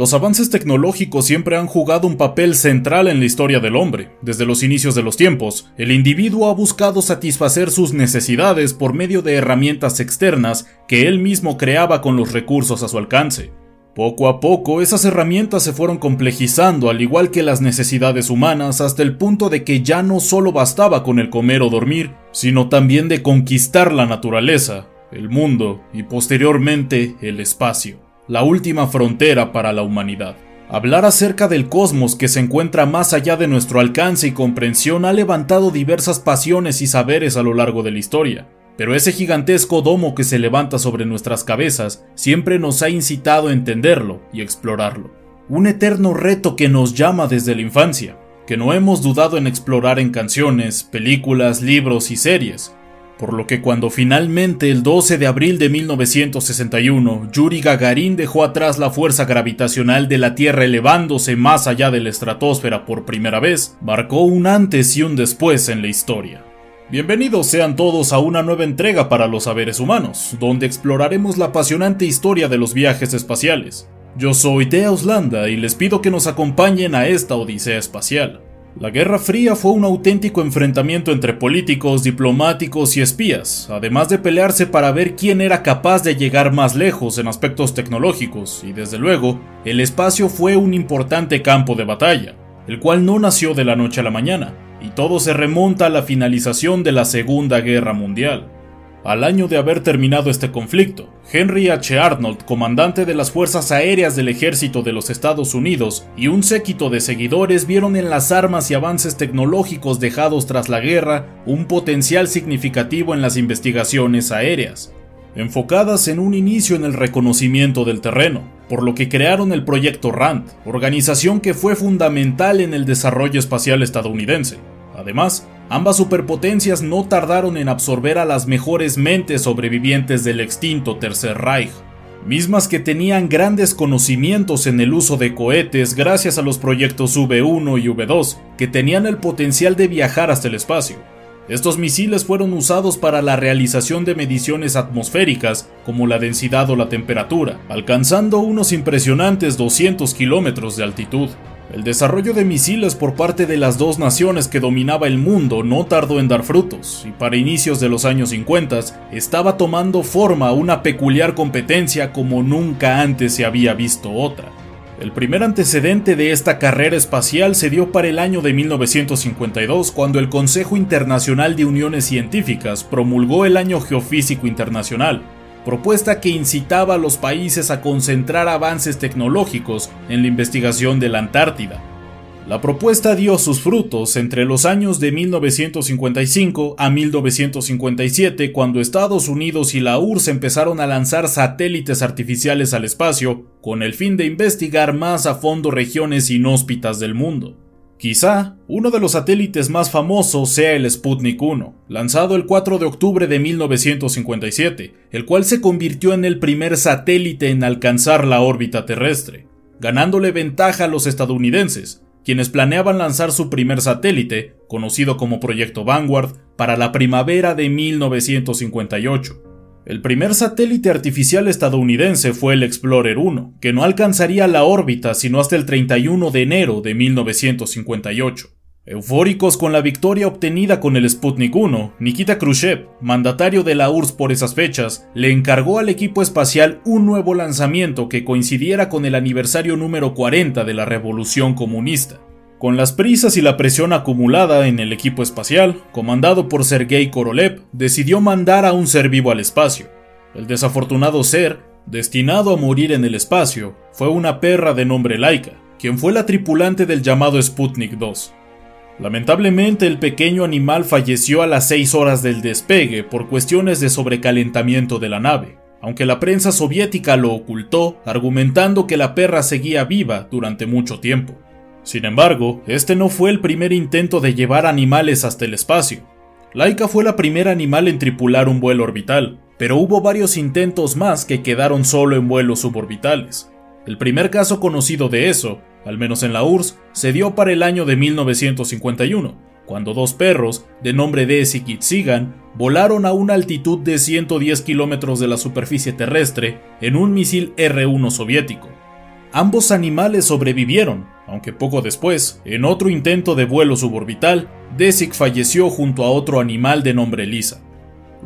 Los avances tecnológicos siempre han jugado un papel central en la historia del hombre. Desde los inicios de los tiempos, el individuo ha buscado satisfacer sus necesidades por medio de herramientas externas que él mismo creaba con los recursos a su alcance. Poco a poco, esas herramientas se fueron complejizando al igual que las necesidades humanas hasta el punto de que ya no solo bastaba con el comer o dormir, sino también de conquistar la naturaleza, el mundo y posteriormente el espacio la última frontera para la humanidad. Hablar acerca del cosmos que se encuentra más allá de nuestro alcance y comprensión ha levantado diversas pasiones y saberes a lo largo de la historia, pero ese gigantesco domo que se levanta sobre nuestras cabezas siempre nos ha incitado a entenderlo y explorarlo. Un eterno reto que nos llama desde la infancia, que no hemos dudado en explorar en canciones, películas, libros y series, por lo que cuando finalmente el 12 de abril de 1961 Yuri Gagarin dejó atrás la fuerza gravitacional de la Tierra elevándose más allá de la estratosfera por primera vez, marcó un antes y un después en la historia. Bienvenidos sean todos a una nueva entrega para los saberes humanos, donde exploraremos la apasionante historia de los viajes espaciales. Yo soy Tea Oslanda y les pido que nos acompañen a esta odisea espacial. La Guerra Fría fue un auténtico enfrentamiento entre políticos, diplomáticos y espías, además de pelearse para ver quién era capaz de llegar más lejos en aspectos tecnológicos, y desde luego, el espacio fue un importante campo de batalla, el cual no nació de la noche a la mañana, y todo se remonta a la finalización de la Segunda Guerra Mundial. Al año de haber terminado este conflicto, Henry H. Arnold, comandante de las Fuerzas Aéreas del Ejército de los Estados Unidos, y un séquito de seguidores vieron en las armas y avances tecnológicos dejados tras la guerra un potencial significativo en las investigaciones aéreas, enfocadas en un inicio en el reconocimiento del terreno, por lo que crearon el proyecto RAND, organización que fue fundamental en el desarrollo espacial estadounidense. Además, ambas superpotencias no tardaron en absorber a las mejores mentes sobrevivientes del extinto Tercer Reich, mismas que tenían grandes conocimientos en el uso de cohetes gracias a los proyectos V1 y V2, que tenían el potencial de viajar hasta el espacio. Estos misiles fueron usados para la realización de mediciones atmosféricas como la densidad o la temperatura, alcanzando unos impresionantes 200 kilómetros de altitud. El desarrollo de misiles por parte de las dos naciones que dominaba el mundo no tardó en dar frutos, y para inicios de los años 50 estaba tomando forma una peculiar competencia como nunca antes se había visto otra. El primer antecedente de esta carrera espacial se dio para el año de 1952 cuando el Consejo Internacional de Uniones Científicas promulgó el Año Geofísico Internacional, propuesta que incitaba a los países a concentrar avances tecnológicos en la investigación de la Antártida. La propuesta dio sus frutos entre los años de 1955 a 1957 cuando Estados Unidos y la URSS empezaron a lanzar satélites artificiales al espacio con el fin de investigar más a fondo regiones inhóspitas del mundo. Quizá uno de los satélites más famosos sea el Sputnik 1, lanzado el 4 de octubre de 1957, el cual se convirtió en el primer satélite en alcanzar la órbita terrestre, ganándole ventaja a los estadounidenses, quienes planeaban lanzar su primer satélite, conocido como Proyecto Vanguard, para la primavera de 1958. El primer satélite artificial estadounidense fue el Explorer 1, que no alcanzaría la órbita sino hasta el 31 de enero de 1958. Eufóricos con la victoria obtenida con el Sputnik 1, Nikita Khrushchev, mandatario de la URSS por esas fechas, le encargó al equipo espacial un nuevo lanzamiento que coincidiera con el aniversario número 40 de la Revolución Comunista. Con las prisas y la presión acumulada en el equipo espacial, comandado por Sergei Korolev, decidió mandar a un ser vivo al espacio. El desafortunado ser, destinado a morir en el espacio, fue una perra de nombre Laika, quien fue la tripulante del llamado Sputnik 2. Lamentablemente el pequeño animal falleció a las 6 horas del despegue por cuestiones de sobrecalentamiento de la nave, aunque la prensa soviética lo ocultó, argumentando que la perra seguía viva durante mucho tiempo. Sin embargo, este no fue el primer intento de llevar animales hasta el espacio. Laika fue la primera animal en tripular un vuelo orbital, pero hubo varios intentos más que quedaron solo en vuelos suborbitales. El primer caso conocido de eso, al menos en la URSS, se dio para el año de 1951, cuando dos perros, de nombre Desi y Tsigan, volaron a una altitud de 110 kilómetros de la superficie terrestre en un misil R-1 soviético. Ambos animales sobrevivieron, aunque poco después, en otro intento de vuelo suborbital, Desik falleció junto a otro animal de nombre Lisa.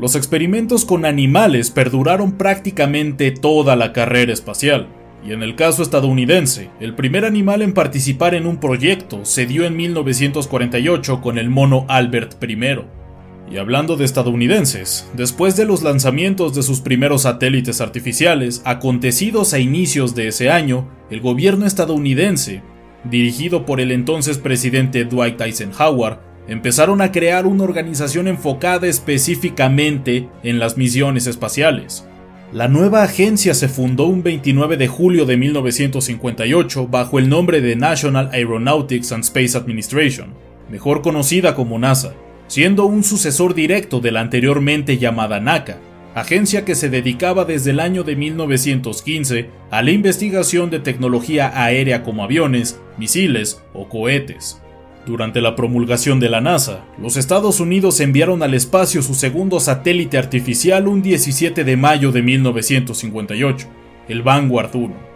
Los experimentos con animales perduraron prácticamente toda la carrera espacial, y en el caso estadounidense, el primer animal en participar en un proyecto se dio en 1948 con el mono Albert I. Y hablando de estadounidenses, después de los lanzamientos de sus primeros satélites artificiales, acontecidos a inicios de ese año, el gobierno estadounidense, dirigido por el entonces presidente Dwight Eisenhower, empezaron a crear una organización enfocada específicamente en las misiones espaciales. La nueva agencia se fundó un 29 de julio de 1958 bajo el nombre de National Aeronautics and Space Administration, mejor conocida como NASA siendo un sucesor directo de la anteriormente llamada NACA, agencia que se dedicaba desde el año de 1915 a la investigación de tecnología aérea como aviones, misiles o cohetes. Durante la promulgación de la NASA, los Estados Unidos enviaron al espacio su segundo satélite artificial un 17 de mayo de 1958, el Vanguard 1.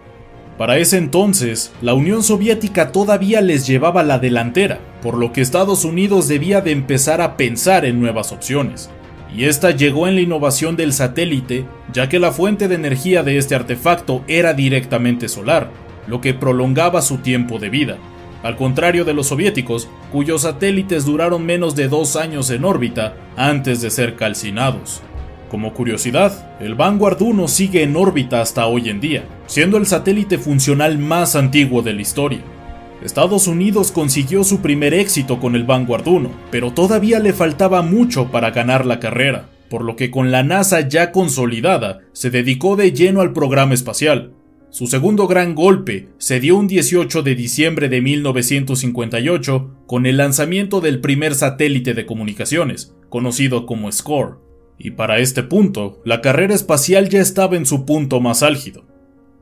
Para ese entonces, la Unión Soviética todavía les llevaba la delantera, por lo que Estados Unidos debía de empezar a pensar en nuevas opciones. Y esta llegó en la innovación del satélite, ya que la fuente de energía de este artefacto era directamente solar, lo que prolongaba su tiempo de vida. Al contrario de los soviéticos, cuyos satélites duraron menos de dos años en órbita antes de ser calcinados. Como curiosidad, el Vanguard 1 sigue en órbita hasta hoy en día, siendo el satélite funcional más antiguo de la historia. Estados Unidos consiguió su primer éxito con el Vanguard 1, pero todavía le faltaba mucho para ganar la carrera, por lo que con la NASA ya consolidada, se dedicó de lleno al programa espacial. Su segundo gran golpe se dio un 18 de diciembre de 1958 con el lanzamiento del primer satélite de comunicaciones, conocido como SCORE y para este punto, la carrera espacial ya estaba en su punto más álgido.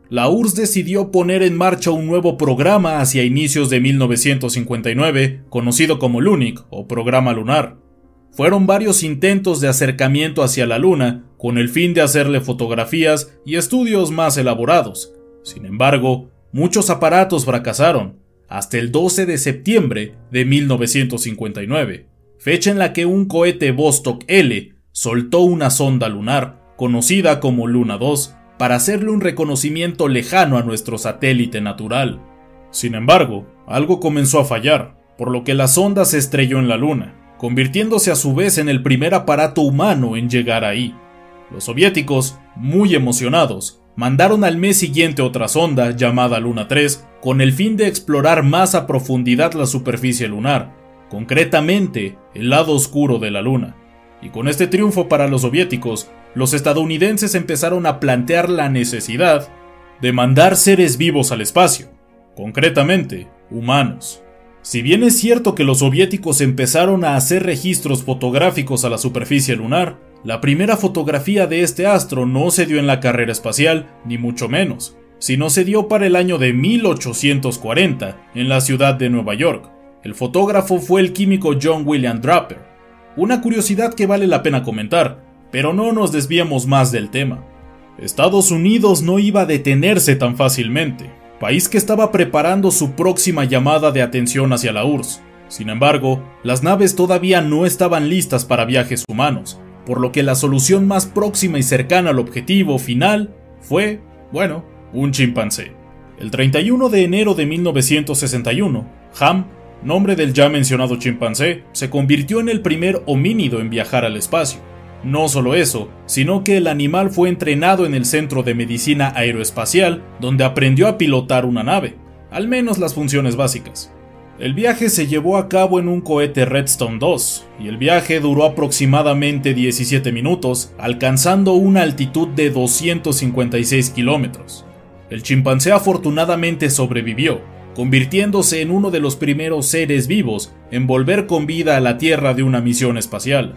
La URSS decidió poner en marcha un nuevo programa hacia inicios de 1959, conocido como LUNIC o Programa Lunar. Fueron varios intentos de acercamiento hacia la Luna, con el fin de hacerle fotografías y estudios más elaborados. Sin embargo, muchos aparatos fracasaron, hasta el 12 de septiembre de 1959, fecha en la que un cohete Vostok L soltó una sonda lunar, conocida como Luna 2, para hacerle un reconocimiento lejano a nuestro satélite natural. Sin embargo, algo comenzó a fallar, por lo que la sonda se estrelló en la Luna, convirtiéndose a su vez en el primer aparato humano en llegar ahí. Los soviéticos, muy emocionados, mandaron al mes siguiente otra sonda llamada Luna 3 con el fin de explorar más a profundidad la superficie lunar, concretamente el lado oscuro de la Luna. Y con este triunfo para los soviéticos, los estadounidenses empezaron a plantear la necesidad de mandar seres vivos al espacio, concretamente humanos. Si bien es cierto que los soviéticos empezaron a hacer registros fotográficos a la superficie lunar, la primera fotografía de este astro no se dio en la carrera espacial, ni mucho menos, sino se dio para el año de 1840 en la ciudad de Nueva York. El fotógrafo fue el químico John William Draper, una curiosidad que vale la pena comentar, pero no nos desviamos más del tema. Estados Unidos no iba a detenerse tan fácilmente, país que estaba preparando su próxima llamada de atención hacia la URSS. Sin embargo, las naves todavía no estaban listas para viajes humanos, por lo que la solución más próxima y cercana al objetivo final fue, bueno, un chimpancé. El 31 de enero de 1961, Ham nombre del ya mencionado chimpancé, se convirtió en el primer homínido en viajar al espacio. No solo eso, sino que el animal fue entrenado en el Centro de Medicina Aeroespacial, donde aprendió a pilotar una nave, al menos las funciones básicas. El viaje se llevó a cabo en un cohete Redstone 2, y el viaje duró aproximadamente 17 minutos, alcanzando una altitud de 256 kilómetros. El chimpancé afortunadamente sobrevivió, convirtiéndose en uno de los primeros seres vivos en volver con vida a la Tierra de una misión espacial.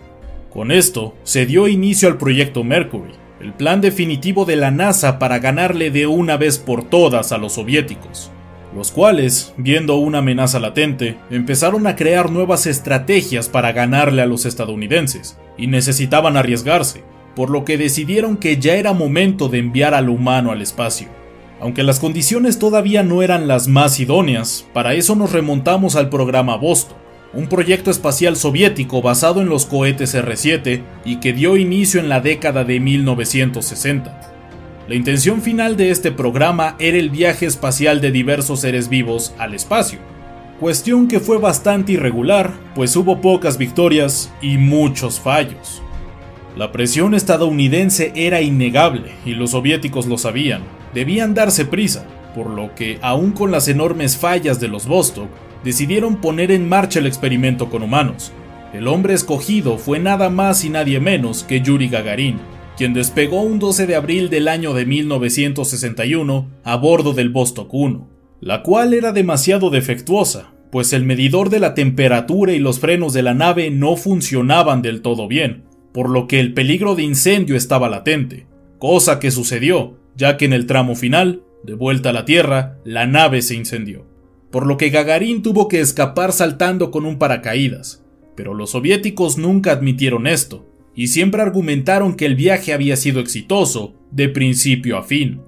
Con esto, se dio inicio al proyecto Mercury, el plan definitivo de la NASA para ganarle de una vez por todas a los soviéticos, los cuales, viendo una amenaza latente, empezaron a crear nuevas estrategias para ganarle a los estadounidenses, y necesitaban arriesgarse, por lo que decidieron que ya era momento de enviar al humano al espacio. Aunque las condiciones todavía no eran las más idóneas, para eso nos remontamos al programa Boston, un proyecto espacial soviético basado en los cohetes R-7 y que dio inicio en la década de 1960. La intención final de este programa era el viaje espacial de diversos seres vivos al espacio, cuestión que fue bastante irregular, pues hubo pocas victorias y muchos fallos. La presión estadounidense era innegable y los soviéticos lo sabían, debían darse prisa, por lo que, aun con las enormes fallas de los Vostok, decidieron poner en marcha el experimento con humanos. El hombre escogido fue nada más y nadie menos que Yuri Gagarin, quien despegó un 12 de abril del año de 1961 a bordo del Vostok 1, la cual era demasiado defectuosa, pues el medidor de la temperatura y los frenos de la nave no funcionaban del todo bien, por lo que el peligro de incendio estaba latente, cosa que sucedió, ya que en el tramo final, de vuelta a la Tierra, la nave se incendió por lo que Gagarin tuvo que escapar saltando con un paracaídas. Pero los soviéticos nunca admitieron esto, y siempre argumentaron que el viaje había sido exitoso, de principio a fin.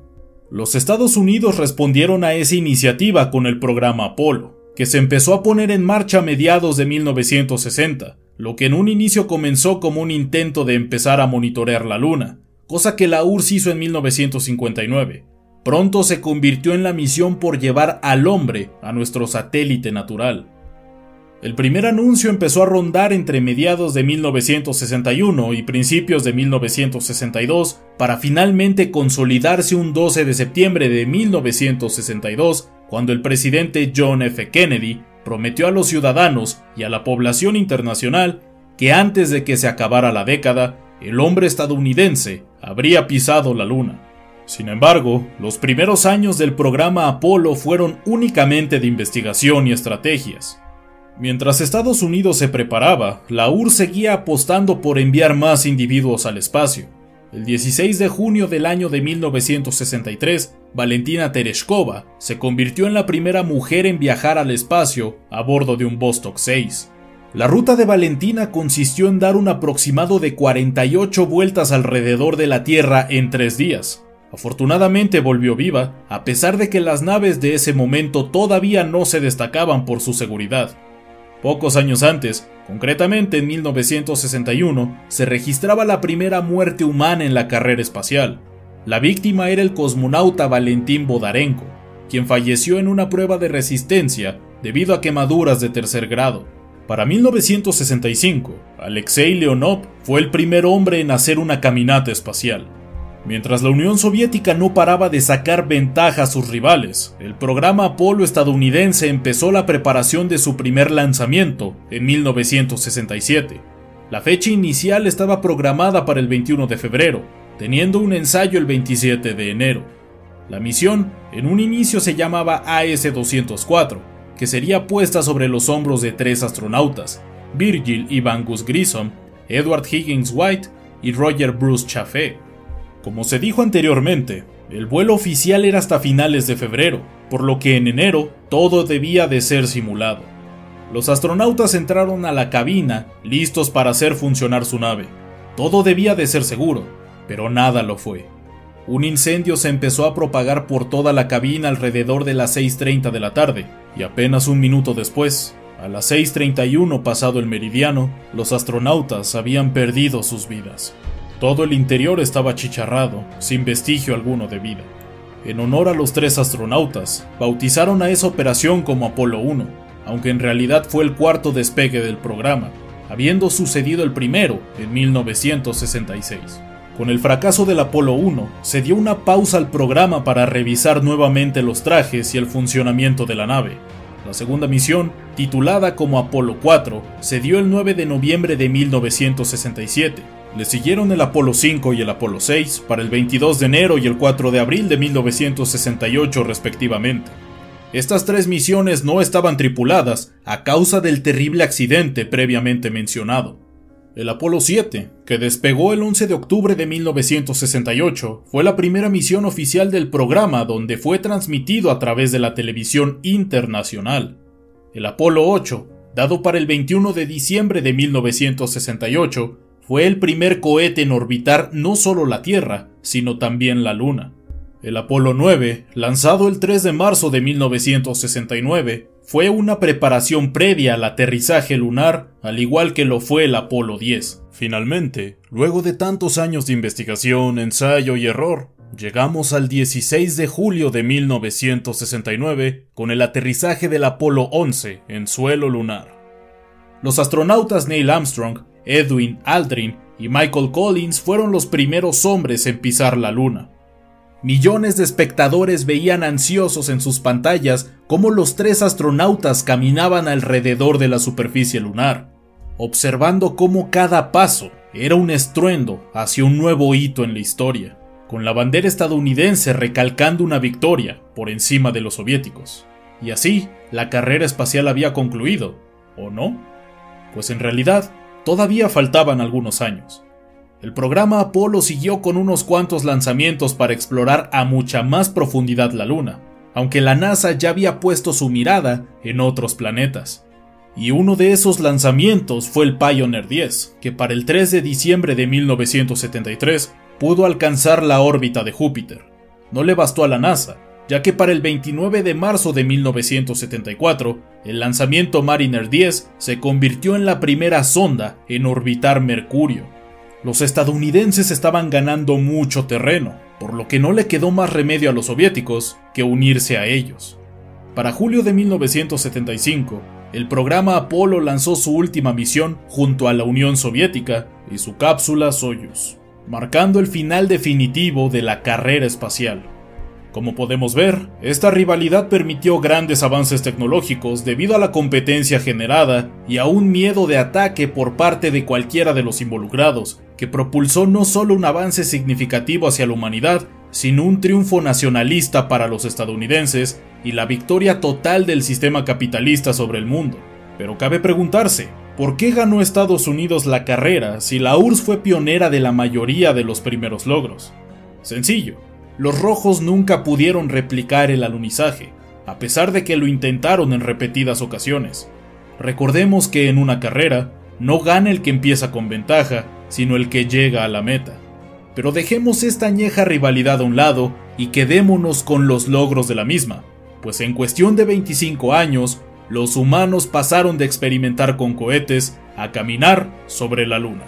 Los Estados Unidos respondieron a esa iniciativa con el programa Apolo, que se empezó a poner en marcha a mediados de 1960, lo que en un inicio comenzó como un intento de empezar a monitorear la Luna, cosa que la URSS hizo en 1959, pronto se convirtió en la misión por llevar al hombre a nuestro satélite natural. El primer anuncio empezó a rondar entre mediados de 1961 y principios de 1962 para finalmente consolidarse un 12 de septiembre de 1962 cuando el presidente John F. Kennedy prometió a los ciudadanos y a la población internacional que antes de que se acabara la década, el hombre estadounidense habría pisado la luna. Sin embargo, los primeros años del programa Apolo fueron únicamente de investigación y estrategias. Mientras Estados Unidos se preparaba, la URSS seguía apostando por enviar más individuos al espacio. El 16 de junio del año de 1963, Valentina Tereshkova se convirtió en la primera mujer en viajar al espacio a bordo de un Vostok 6. La ruta de Valentina consistió en dar un aproximado de 48 vueltas alrededor de la Tierra en tres días, Afortunadamente volvió viva, a pesar de que las naves de ese momento todavía no se destacaban por su seguridad. Pocos años antes, concretamente en 1961, se registraba la primera muerte humana en la carrera espacial. La víctima era el cosmonauta Valentín Bodarenko, quien falleció en una prueba de resistencia debido a quemaduras de tercer grado. Para 1965, Alexei Leonov fue el primer hombre en hacer una caminata espacial. Mientras la Unión Soviética no paraba de sacar ventaja a sus rivales, el programa Apolo estadounidense empezó la preparación de su primer lanzamiento en 1967. La fecha inicial estaba programada para el 21 de febrero, teniendo un ensayo el 27 de enero. La misión en un inicio se llamaba AS-204, que sería puesta sobre los hombros de tres astronautas, Virgil Ivangus Grissom, Edward Higgins White y Roger Bruce Chaffee. Como se dijo anteriormente, el vuelo oficial era hasta finales de febrero, por lo que en enero todo debía de ser simulado. Los astronautas entraron a la cabina listos para hacer funcionar su nave. Todo debía de ser seguro, pero nada lo fue. Un incendio se empezó a propagar por toda la cabina alrededor de las 6.30 de la tarde, y apenas un minuto después, a las 6.31 pasado el meridiano, los astronautas habían perdido sus vidas. Todo el interior estaba chicharrado, sin vestigio alguno de vida. En honor a los tres astronautas, bautizaron a esa operación como Apolo 1, aunque en realidad fue el cuarto despegue del programa, habiendo sucedido el primero en 1966. Con el fracaso del Apolo 1, se dio una pausa al programa para revisar nuevamente los trajes y el funcionamiento de la nave. La segunda misión, titulada como Apolo 4, se dio el 9 de noviembre de 1967 le siguieron el Apolo 5 y el Apolo 6 para el 22 de enero y el 4 de abril de 1968 respectivamente. estas tres misiones no estaban tripuladas a causa del terrible accidente previamente mencionado. El Apolo 7, que despegó el 11 de octubre de 1968, fue la primera misión oficial del programa donde fue transmitido a través de la televisión internacional. El Apolo 8, dado para el 21 de diciembre de 1968, fue el primer cohete en orbitar no solo la Tierra, sino también la Luna. El Apolo 9, lanzado el 3 de marzo de 1969, fue una preparación previa al aterrizaje lunar, al igual que lo fue el Apolo 10. Finalmente, luego de tantos años de investigación, ensayo y error, llegamos al 16 de julio de 1969 con el aterrizaje del Apolo 11 en suelo lunar. Los astronautas Neil Armstrong, Edwin Aldrin y Michael Collins fueron los primeros hombres en pisar la Luna. Millones de espectadores veían ansiosos en sus pantallas cómo los tres astronautas caminaban alrededor de la superficie lunar, observando cómo cada paso era un estruendo hacia un nuevo hito en la historia, con la bandera estadounidense recalcando una victoria por encima de los soviéticos. Y así, la carrera espacial había concluido, ¿o no? Pues en realidad, todavía faltaban algunos años. El programa Apolo siguió con unos cuantos lanzamientos para explorar a mucha más profundidad la Luna, aunque la NASA ya había puesto su mirada en otros planetas. Y uno de esos lanzamientos fue el Pioneer 10, que para el 3 de diciembre de 1973 pudo alcanzar la órbita de Júpiter. No le bastó a la NASA, ya que para el 29 de marzo de 1974, el lanzamiento Mariner 10 se convirtió en la primera sonda en orbitar Mercurio los estadounidenses estaban ganando mucho terreno, por lo que no le quedó más remedio a los soviéticos que unirse a ellos. Para julio de 1975, el programa Apolo lanzó su última misión junto a la Unión Soviética y su cápsula Soyuz, marcando el final definitivo de la carrera espacial. Como podemos ver, esta rivalidad permitió grandes avances tecnológicos debido a la competencia generada y a un miedo de ataque por parte de cualquiera de los involucrados, que propulsó no solo un avance significativo hacia la humanidad, sino un triunfo nacionalista para los estadounidenses y la victoria total del sistema capitalista sobre el mundo. Pero cabe preguntarse, ¿por qué ganó Estados Unidos la carrera si la URSS fue pionera de la mayoría de los primeros logros? Sencillo, los rojos nunca pudieron replicar el alunizaje, a pesar de que lo intentaron en repetidas ocasiones. Recordemos que en una carrera, no gana el que empieza con ventaja, sino el que llega a la meta. Pero dejemos esta añeja rivalidad a un lado y quedémonos con los logros de la misma, pues en cuestión de 25 años, los humanos pasaron de experimentar con cohetes a caminar sobre la luna.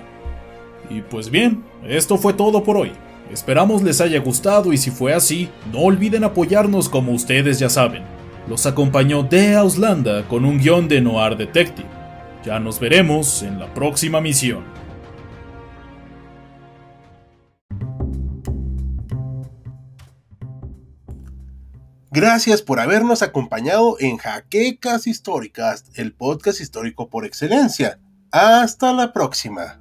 Y pues bien, esto fue todo por hoy. Esperamos les haya gustado y si fue así, no olviden apoyarnos como ustedes ya saben. Los acompañó De Auslanda con un guion de Noir Detective. Ya nos veremos en la próxima misión. Gracias por habernos acompañado en Jaquecas Históricas, el podcast histórico por excelencia. Hasta la próxima.